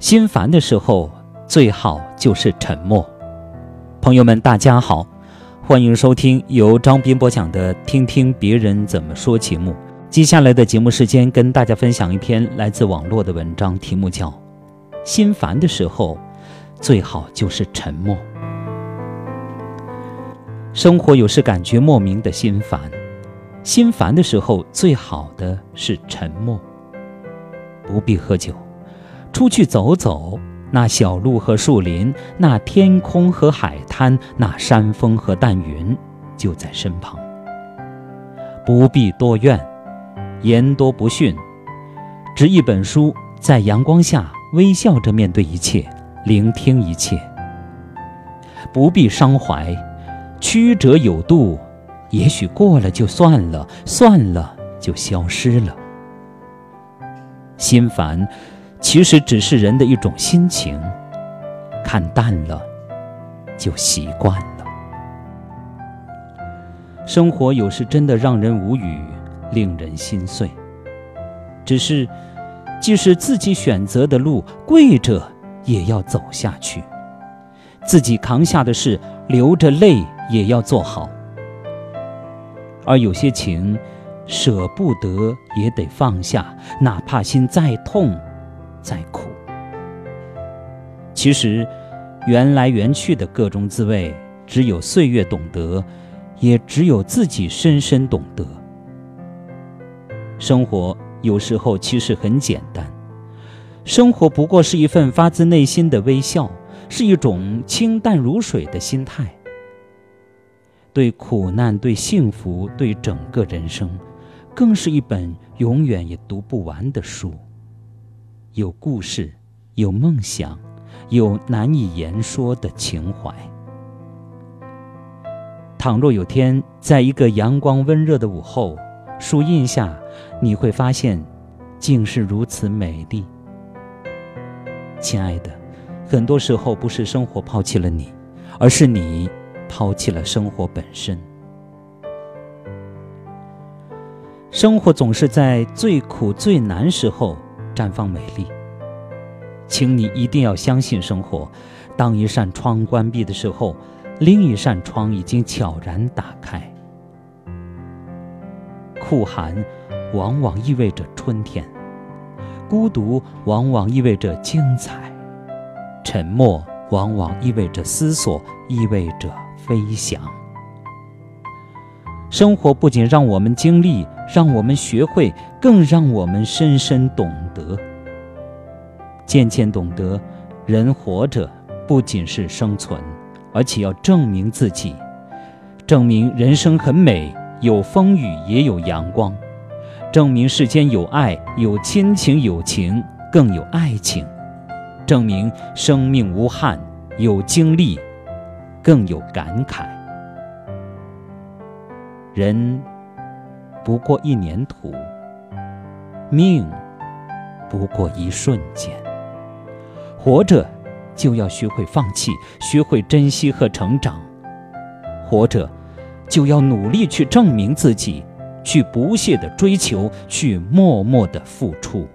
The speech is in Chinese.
心烦的时候，最好就是沉默。朋友们，大家好，欢迎收听由张斌播讲的《听听别人怎么说》节目。接下来的节目时间，跟大家分享一篇来自网络的文章，题目叫《心烦的时候，最好就是沉默》。生活有时感觉莫名的心烦，心烦的时候，最好的是沉默。不必喝酒。出去走走，那小路和树林，那天空和海滩，那山峰和淡云，就在身旁。不必多怨，言多不逊，执一本书，在阳光下微笑着面对一切，聆听一切。不必伤怀，曲折有度，也许过了就算了，算了就消失了。心烦。其实只是人的一种心情，看淡了，就习惯了。生活有时真的让人无语，令人心碎。只是，即使自己选择的路，跪着也要走下去；自己扛下的事，流着泪也要做好。而有些情，舍不得也得放下，哪怕心再痛。再苦，其实缘来缘去的各种滋味，只有岁月懂得，也只有自己深深懂得。生活有时候其实很简单，生活不过是一份发自内心的微笑，是一种清淡如水的心态。对苦难，对幸福，对整个人生，更是一本永远也读不完的书。有故事，有梦想，有难以言说的情怀。倘若有天，在一个阳光温热的午后，树荫下，你会发现，竟是如此美丽。亲爱的，很多时候不是生活抛弃了你，而是你抛弃了生活本身。生活总是在最苦最难时候。绽放美丽，请你一定要相信生活。当一扇窗关闭的时候，另一扇窗已经悄然打开。酷寒往往意味着春天，孤独往往意味着精彩，沉默往往意味着思索，意味着飞翔。生活不仅让我们经历。让我们学会，更让我们深深懂得，渐渐懂得，人活着不仅是生存，而且要证明自己，证明人生很美，有风雨也有阳光，证明世间有爱，有亲情，有情，更有爱情，证明生命无憾，有经历，更有感慨，人。不过一年土，命不过一瞬间。活着就要学会放弃，学会珍惜和成长；活着就要努力去证明自己，去不懈的追求，去默默的付出。